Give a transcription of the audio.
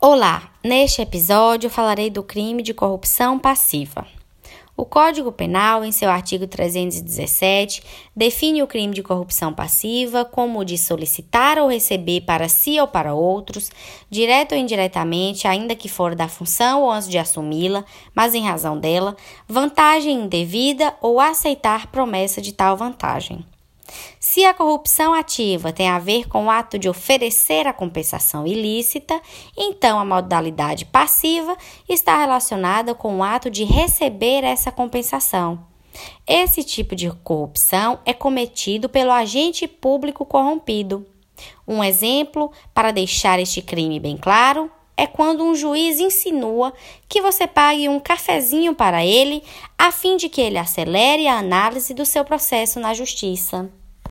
Olá, neste episódio falarei do crime de corrupção passiva. O Código Penal, em seu artigo 317, define o crime de corrupção passiva como o de solicitar ou receber para si ou para outros, direto ou indiretamente, ainda que for da função ou antes de assumi-la, mas em razão dela, vantagem indevida ou aceitar promessa de tal vantagem. Se a corrupção ativa tem a ver com o ato de oferecer a compensação ilícita, então a modalidade passiva está relacionada com o ato de receber essa compensação. Esse tipo de corrupção é cometido pelo agente público corrompido. Um exemplo para deixar este crime bem claro é quando um juiz insinua que você pague um cafezinho para ele a fim de que ele acelere a análise do seu processo na justiça.